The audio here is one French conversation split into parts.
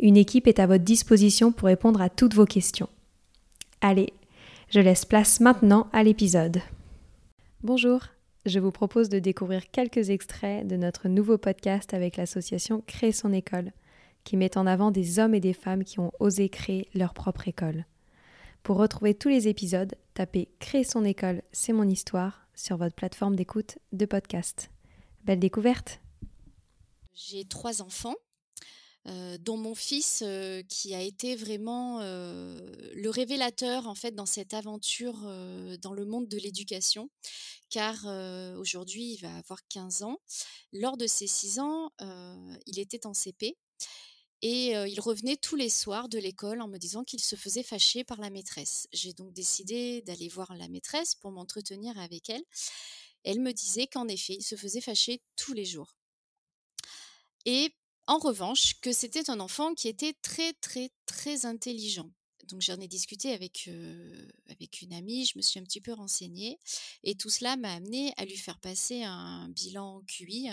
Une équipe est à votre disposition pour répondre à toutes vos questions. Allez, je laisse place maintenant à l'épisode. Bonjour, je vous propose de découvrir quelques extraits de notre nouveau podcast avec l'association Créer son école, qui met en avant des hommes et des femmes qui ont osé créer leur propre école. Pour retrouver tous les épisodes, tapez Créer son école, c'est mon histoire sur votre plateforme d'écoute de podcast. Belle découverte J'ai trois enfants dont mon fils euh, qui a été vraiment euh, le révélateur en fait dans cette aventure dans le monde de l'éducation car aujourd'hui il va avoir 15 ans lors de ses 6 ans il était en CP et il revenait tous les soirs de l'école en me disant qu'il se faisait fâcher par la maîtresse. J'ai donc décidé d'aller voir la maîtresse pour m'entretenir avec elle. Elle me disait qu'en effet, il se faisait fâcher tous les jours. Et en revanche, que c'était un enfant qui était très, très, très intelligent. Donc j'en ai discuté avec, avec une amie, je me suis un petit peu renseignée et tout cela m'a amené à lui faire passer un bilan QI,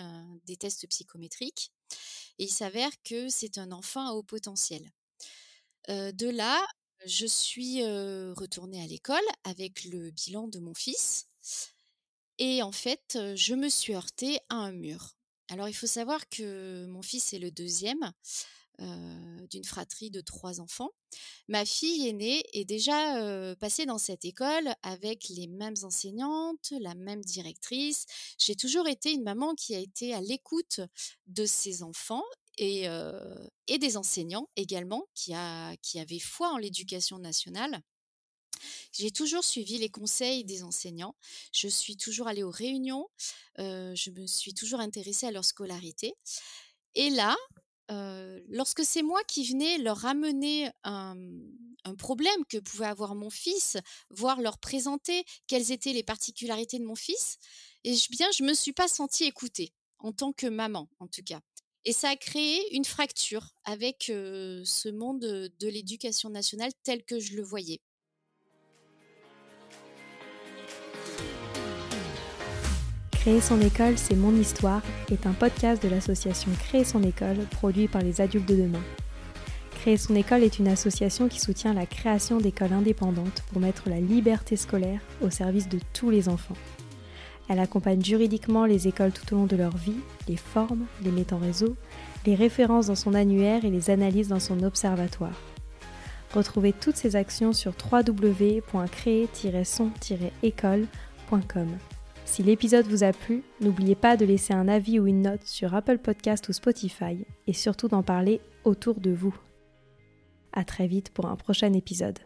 des tests psychométriques. Et il s'avère que c'est un enfant à haut potentiel. de là, je suis retournée à l'école avec le bilan de mon fils. Et en fait, je me suis heurtée à un mur. Alors, il faut savoir que mon fils est le deuxième d'une fratrie de trois enfants. Ma fille aînée est déjà passée dans cette école avec les mêmes enseignantes, la même directrice. J'ai toujours été une maman qui a été à l'écoute de ses enfants et, des enseignants également qui, qui avaient foi en l'éducation nationale. J'ai toujours suivi les conseils des enseignants. Je suis toujours allée aux réunions. je me suis toujours intéressée à leur scolarité. Et là, lorsque c'est moi qui venais leur ramener un, problème que pouvait avoir mon fils, voire leur présenter quelles étaient les particularités de mon fils, et bien, je me suis pas sentie écoutée en tant que maman, en tout cas. Et ça a créé une fracture avec ce monde de l'éducation nationale tel que je le voyais. Créer son école, c'est mon histoire est un podcast de l'association Créer son école produit par les adultes de demain. Créer son école est une association qui soutient la création d'écoles indépendantes pour mettre la liberté scolaire au service de tous les enfants. Elle accompagne juridiquement les écoles tout au long de leur vie, les forme, les met en réseau, les références dans son annuaire et les analyse dans son observatoire. Retrouvez toutes ces actions sur www.créer-son-école.com. Si l'épisode vous a plu, n'oubliez pas de laisser un avis ou une note sur Apple Podcast ou Spotify et surtout d'en parler autour de vous. À très vite pour un prochain épisode.